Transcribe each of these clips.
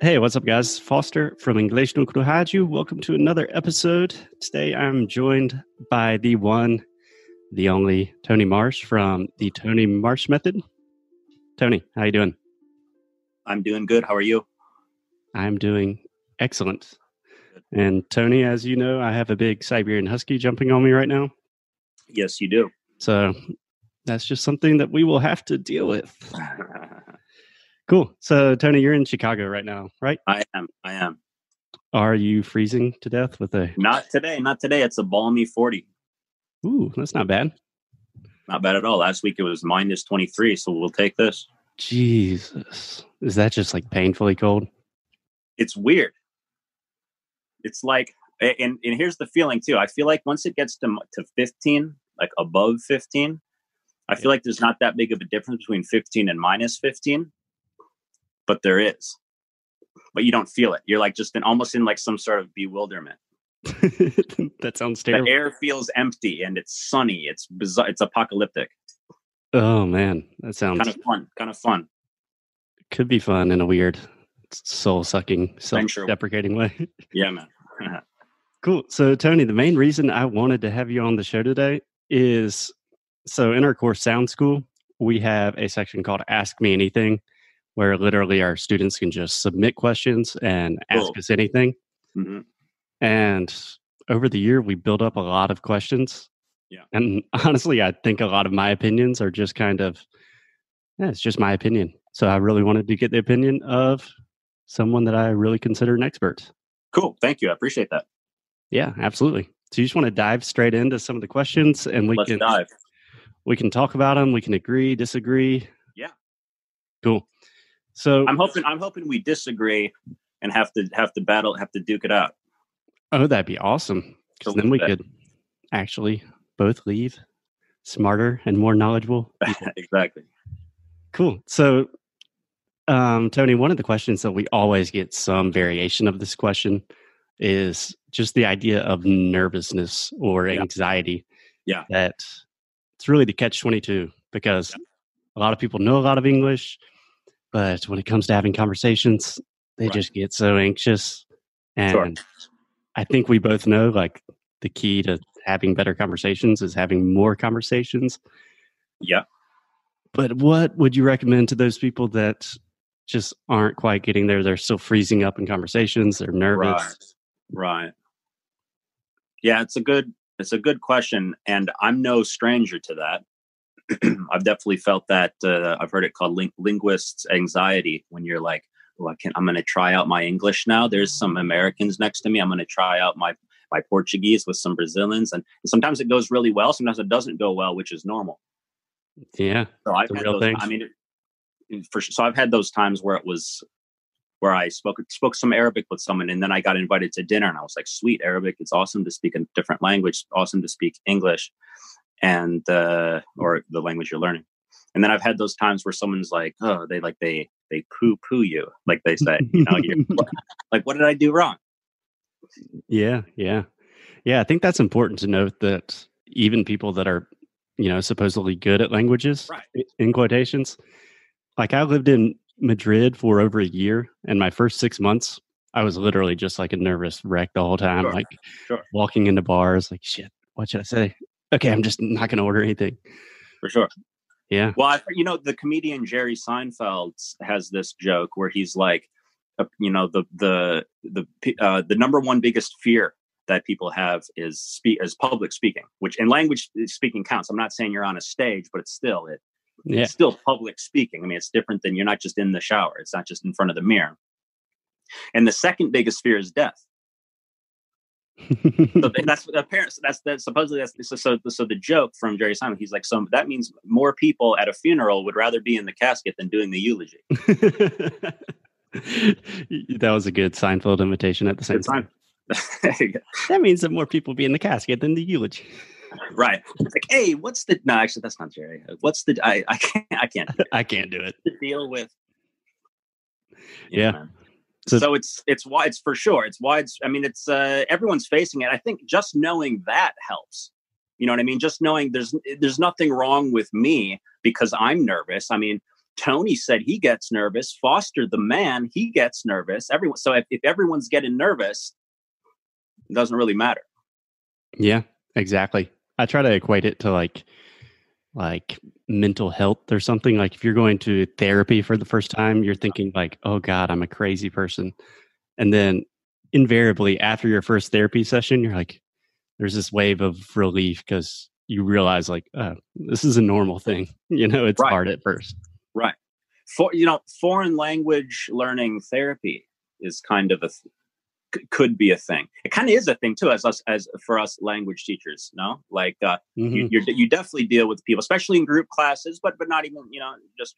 Hey, what's up, guys? Foster from English no Rádio. Welcome to another episode. Today I'm joined by the one, the only Tony Marsh from the Tony Marsh Method. Tony, how you doing? I'm doing good. How are you? I'm doing excellent. And Tony, as you know, I have a big Siberian Husky jumping on me right now. Yes, you do. So that's just something that we will have to deal with. Cool. So, Tony, you're in Chicago right now, right? I am. I am. Are you freezing to death with a? Not today. Not today. It's a balmy 40. Ooh, that's not bad. Not bad at all. Last week it was minus 23, so we'll take this. Jesus. Is that just like painfully cold? It's weird. It's like, and, and here's the feeling too. I feel like once it gets to, to 15, like above 15, I feel like there's not that big of a difference between 15 and minus 15 but there is. But you don't feel it. You're like just in almost in like some sort of bewilderment. That sounds terrible. the air feels empty and it's sunny. It's bizarre it's apocalyptic. Oh man. That sounds kind of fun kind of fun. Could be fun in a weird soul-sucking self-deprecating way. Yeah man. Cool. So tony the main reason i wanted to have you on the show today is so in our course sound school we have a section called ask me anything where literally our students can just submit questions and ask cool. us anything. Mm-hmm. And over the year, we built up a lot of questions. Yeah. And honestly, I think a lot of my opinions are just kind of, yeah, it's just my opinion. So I really wanted to get the opinion of someone that I really consider an expert. Cool. Thank you. I appreciate that. Yeah, absolutely. So you just want to dive straight into some of the questions and we Let's can dive. We can talk about them. We can agree, disagree. Yeah. Cool. So I'm hoping I'm hoping we disagree and have to have to battle have to duke it out. Oh, that'd be awesome. Because then we could actually both leave smarter and more knowledgeable. exactly. Cool. So um, Tony, one of the questions that we always get some variation of this question is just the idea of nervousness or anxiety. Yeah. That it's really the catch 22 because yeah. a lot of people know a lot of English but when it comes to having conversations, they right. just get so anxious. And sure. I think we both know like the key to having better conversations is having more conversations. Yeah. But what would you recommend to those people that just aren't quite getting there? They're still freezing up in conversations, they're nervous. Right. right. Yeah, it's a good it's a good question and I'm no stranger to that. I've definitely felt that. Uh, I've heard it called ling- linguists anxiety when you're like, oh, I can, I'm going to try out my English now. There's some Americans next to me. I'm going to try out my my Portuguese with some Brazilians, and, and, sometimes it goes really well. Sometimes it doesn't go well, which is normal. Yeah. So I've had those. Thing. I mean, it, for so I've had those times where it was where I spoke spoke some Arabic with someone, and then I got invited to dinner, and I was like, "Sweet Arabic! It's awesome to speak a different language. Awesome to speak English." And uh, or the language you're learning. And then I've had those times where someone's like, oh, they like they they poo poo you, like they say, you know, like what did I do wrong? Yeah, yeah, yeah. I think that's important to note that even people that are, you know, supposedly good at languages, right. in quotations, like I lived in Madrid for over a year, and my first six months, I was literally just like a nervous wreck the whole time, sure. like sure. walking into bars, like shit, what should I say? Okay, I'm just not going to order anything. For sure. Yeah. Well, I, you know, the comedian Jerry Seinfeld has this joke where he's like, uh, you know, the the the uh, the number one biggest fear that people have is speak is public speaking, which in language speaking counts. I'm not saying you're on a stage, but it's still it. Yeah. It's still public speaking. I mean, it's different than you're not just in the shower. It's not just in front of the mirror. And the second biggest fear is death so that's the parents. That's that. Supposedly, that's so, so. So the joke from Jerry Simon. He's like, so that means more people at a funeral would rather be in the casket than doing the eulogy. that was a good Seinfeld imitation at the same time. that means that more people be in the casket than the eulogy. Right. It's like, hey, what's the? No, actually, that's not Jerry. What's the? I I can't. I can't. I can't do it. To deal with. Yeah. yeah so, so it's it's why it's for sure it's wide i mean it's uh everyone's facing it i think just knowing that helps you know what i mean just knowing there's there's nothing wrong with me because i'm nervous i mean Tony said he gets nervous. Foster, the man, he gets nervous. Everyone. So if, if everyone's getting nervous, it doesn't really matter. Yeah, exactly. I try to equate it to like like mental health or something. Like if you're going to therapy for the first time, you're thinking like, "Oh God, I'm a crazy person," and then invariably after your first therapy session, you're like, "There's this wave of relief because you realize like, oh, this is a normal thing." You know, it's right. hard at first. Right. For you know, foreign language learning therapy is kind of a could be a thing. It kind of is a thing too, as us as for us language teachers. No, like uh, mm-hmm. you you definitely deal with people, especially in group classes, but but not even you know just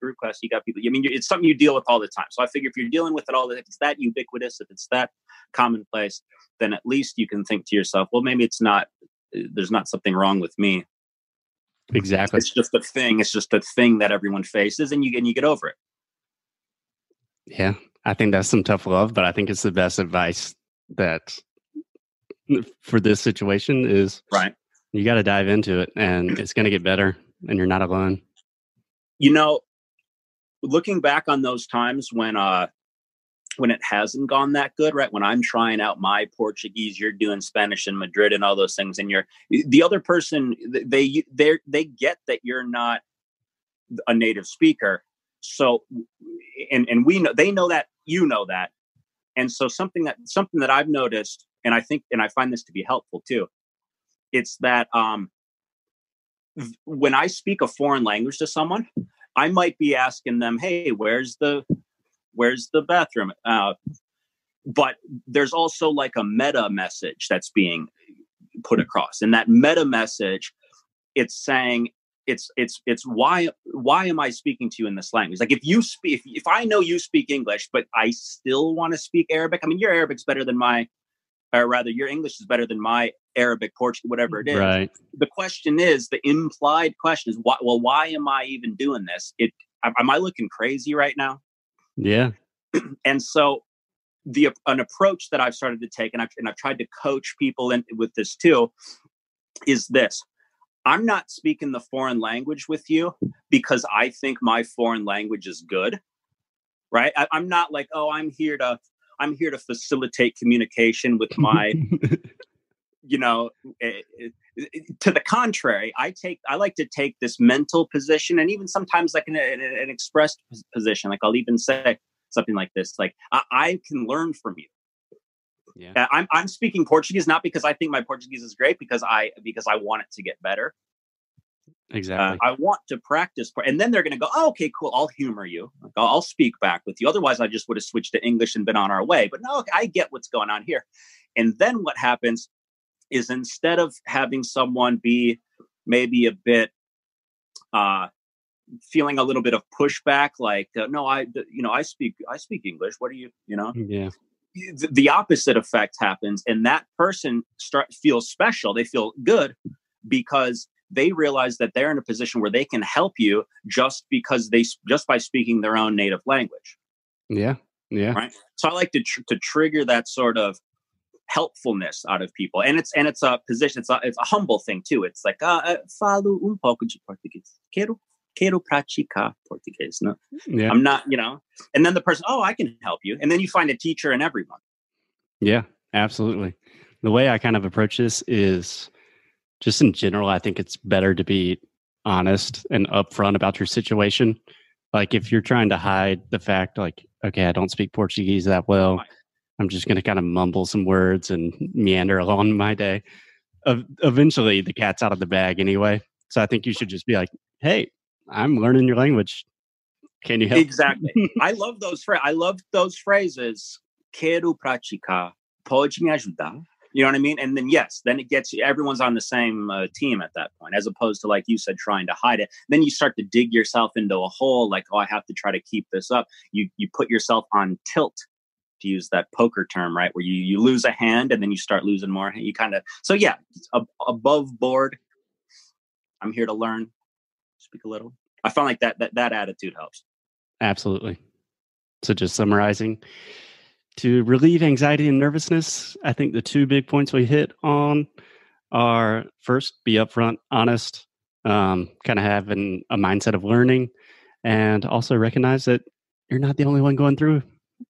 group class. You got people. I mean, it's something you deal with all the time. So I figure if you're dealing with it all, if it's that ubiquitous, if it's that commonplace, then at least you can think to yourself, well, maybe it's not. There's not something wrong with me. Exactly. It's just a thing. It's just a thing that everyone faces, and you and you get over it. Yeah, I think that's some tough love, but I think it's the best advice that for this situation is right. You got to dive into it and it's going to get better and you're not alone. You know, looking back on those times when uh when it hasn't gone that good, right? When I'm trying out my Portuguese, you're doing Spanish in Madrid and all those things, and you're the other person. They they they get that you're not a native speaker, so and and we know they know that you know that. And so something that something that i've noticed and i think and i find this to be helpful too it's that um when i speak a foreign language to someone i might be asking them hey where's the where's the bathroom? Uh, but there's also like a meta message that's being put across. And that meta message it's saying it's it's it's why why am i speaking to you in this language? Like if you speak if, if i know you speak english but i still want to speak arabic i mean your arabic's better than my or rather your english is better than my arabic portuguese whatever it is. Right. The question is the implied question is why well why am i even doing this? It am i looking crazy right now? Yeah. And so the an approach that i've started to take and i've, and I've tried to coach people in with this too is this I'm not speaking the foreign language with you because I think my foreign language is good. Right? I, am not like, oh, I'm here to I'm here to facilitate communication with my you know eh, eh, to the contrary i take i like to take this mental position and even sometimes like an, an expressed position like i'll even say something like this like I, I can learn from you yeah. Uh, I'm I'm speaking Portuguese not because I think my Portuguese is great because I because I want it to get better. Exactly. Uh, I want to practice, and then they're going to go, oh, "Okay, cool. I'll humor you. Like, I'll, I'll, speak back with you." Otherwise, I just would have switched to English and been on our way. But no, I get what's going on here. And then what happens is instead of having someone be maybe a bit uh, feeling a little bit of pushback, like, uh, "No, I, you know, I speak, I speak English. What are you, you know?" Yeah the opposite effect happens and that person start feels special. They feel good because they realize that they're in a position where they can help you just because they just by speaking their own native language. Yeah yeah. Right? So i like to tr- to trigger that sort of helpfulness out of people and it's and it's a position it's a, it's a humble thing too. It's like uh, falo um pouco de português. Quero quero praticar português. No, yeah. I'm not, you know. And then the person, oh, I can help you. And then you find a teacher and everyone. Yeah, absolutely. The way I kind of approach this is just in general, I think it's better to be honest and upfront about your situation. Like if you're trying to hide the fact, like, okay, I don't speak Portuguese that well, I'm just going to kind of mumble some words and meander along my day. eventually, the cat's out of the bag anyway. So I think you should just be like, hey, I'm learning your language. Can you help? Exactly. I love those phrases. I love those phrases. Quero praticar. Pode me ajudar? You know what I mean? And then yes, then it gets everyone's on the same uh, team at that point, as opposed to like you said, trying to hide it. Then you start to dig yourself into a hole. Like, oh, I have to try to keep this up. You you put yourself on tilt, to use that poker term, right? Where you you lose a hand and then you start losing more. You kind of so yeah, above board. I'm here to learn. Speak a little. I find like that that that attitude helps. Absolutely. So just summarizing, to relieve anxiety and nervousness, I think the two big points we hit on are first, be upfront, honest, um, kind of having a mindset of learning, and also recognize that you're not the only one going through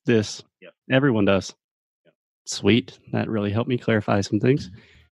this. Yep. Everyone does. Yep. Sweet. That really helped me clarify some things.